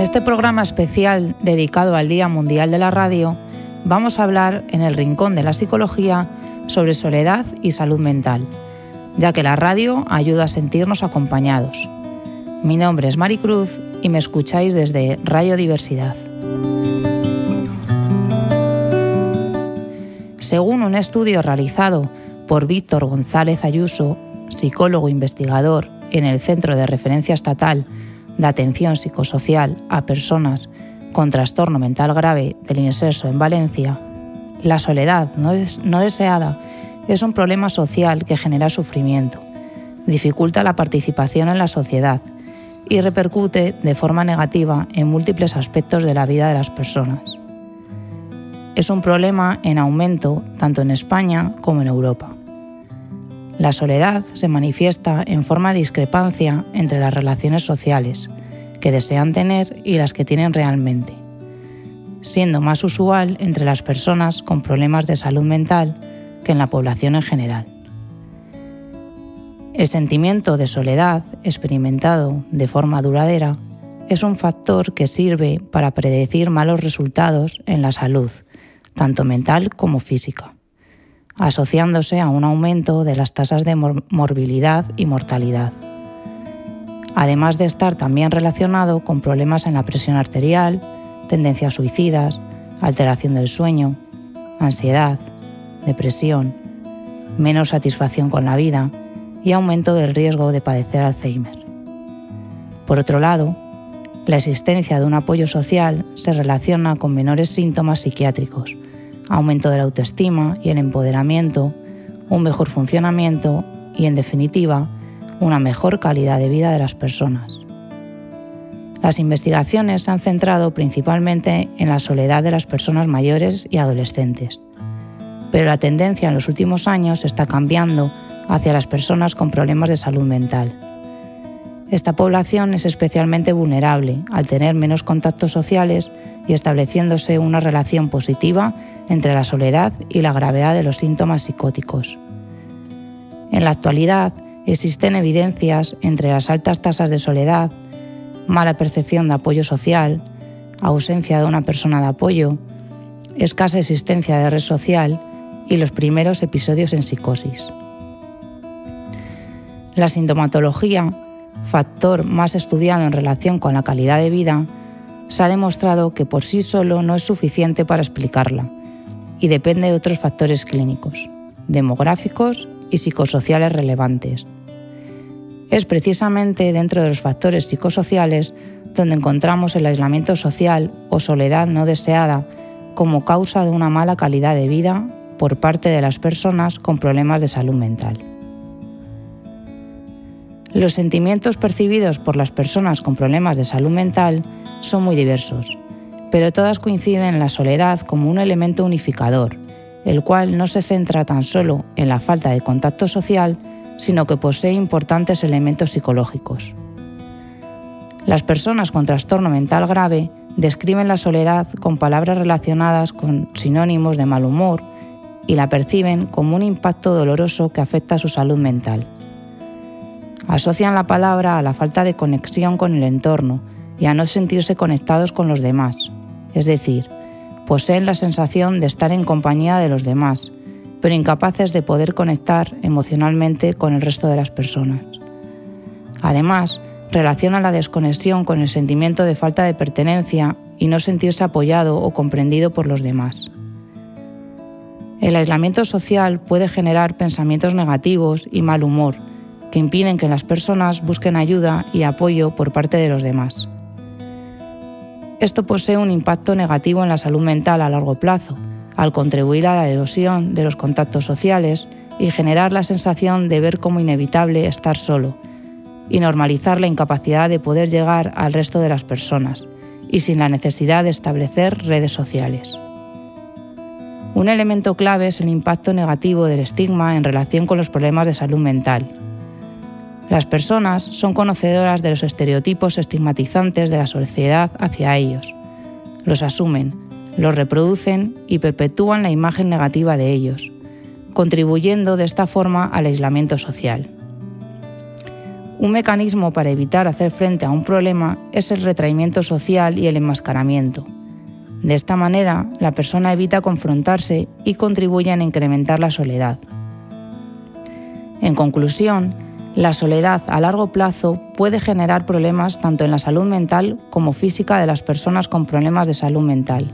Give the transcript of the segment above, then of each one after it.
En este programa especial dedicado al Día Mundial de la Radio, vamos a hablar en el Rincón de la Psicología sobre soledad y salud mental, ya que la radio ayuda a sentirnos acompañados. Mi nombre es Maricruz y me escucháis desde Radio Diversidad. Según un estudio realizado por Víctor González Ayuso, psicólogo investigador en el Centro de Referencia Estatal de Atención Psicosocial a Personas con Trastorno Mental Grave del Inserso en Valencia, la soledad no, no deseada es un problema social que genera sufrimiento, dificulta la participación en la sociedad y repercute de forma negativa en múltiples aspectos de la vida de las personas. Es un problema en aumento tanto en España como en Europa. La soledad se manifiesta en forma de discrepancia entre las relaciones sociales que desean tener y las que tienen realmente, siendo más usual entre las personas con problemas de salud mental que en la población en general. El sentimiento de soledad experimentado de forma duradera es un factor que sirve para predecir malos resultados en la salud, tanto mental como física asociándose a un aumento de las tasas de morbilidad y mortalidad, además de estar también relacionado con problemas en la presión arterial, tendencias suicidas, alteración del sueño, ansiedad, depresión, menos satisfacción con la vida y aumento del riesgo de padecer Alzheimer. Por otro lado, la existencia de un apoyo social se relaciona con menores síntomas psiquiátricos, aumento de la autoestima y el empoderamiento, un mejor funcionamiento y, en definitiva, una mejor calidad de vida de las personas. Las investigaciones se han centrado principalmente en la soledad de las personas mayores y adolescentes, pero la tendencia en los últimos años está cambiando hacia las personas con problemas de salud mental. Esta población es especialmente vulnerable al tener menos contactos sociales y estableciéndose una relación positiva entre la soledad y la gravedad de los síntomas psicóticos. En la actualidad existen evidencias entre las altas tasas de soledad, mala percepción de apoyo social, ausencia de una persona de apoyo, escasa existencia de red social y los primeros episodios en psicosis. La sintomatología, factor más estudiado en relación con la calidad de vida, se ha demostrado que por sí solo no es suficiente para explicarla y depende de otros factores clínicos, demográficos y psicosociales relevantes. Es precisamente dentro de los factores psicosociales donde encontramos el aislamiento social o soledad no deseada como causa de una mala calidad de vida por parte de las personas con problemas de salud mental. Los sentimientos percibidos por las personas con problemas de salud mental son muy diversos, pero todas coinciden en la soledad como un elemento unificador, el cual no se centra tan solo en la falta de contacto social, sino que posee importantes elementos psicológicos. Las personas con trastorno mental grave describen la soledad con palabras relacionadas con sinónimos de mal humor y la perciben como un impacto doloroso que afecta a su salud mental. Asocian la palabra a la falta de conexión con el entorno y a no sentirse conectados con los demás, es decir, poseen la sensación de estar en compañía de los demás, pero incapaces de poder conectar emocionalmente con el resto de las personas. Además, relacionan la desconexión con el sentimiento de falta de pertenencia y no sentirse apoyado o comprendido por los demás. El aislamiento social puede generar pensamientos negativos y mal humor que impiden que las personas busquen ayuda y apoyo por parte de los demás. Esto posee un impacto negativo en la salud mental a largo plazo, al contribuir a la erosión de los contactos sociales y generar la sensación de ver como inevitable estar solo, y normalizar la incapacidad de poder llegar al resto de las personas, y sin la necesidad de establecer redes sociales. Un elemento clave es el impacto negativo del estigma en relación con los problemas de salud mental, las personas son conocedoras de los estereotipos estigmatizantes de la sociedad hacia ellos. Los asumen, los reproducen y perpetúan la imagen negativa de ellos, contribuyendo de esta forma al aislamiento social. Un mecanismo para evitar hacer frente a un problema es el retraimiento social y el enmascaramiento. De esta manera, la persona evita confrontarse y contribuye a incrementar la soledad. En conclusión, la soledad a largo plazo puede generar problemas tanto en la salud mental como física de las personas con problemas de salud mental.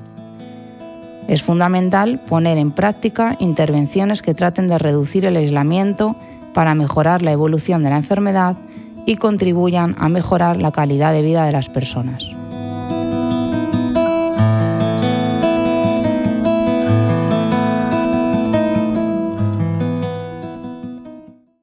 Es fundamental poner en práctica intervenciones que traten de reducir el aislamiento para mejorar la evolución de la enfermedad y contribuyan a mejorar la calidad de vida de las personas.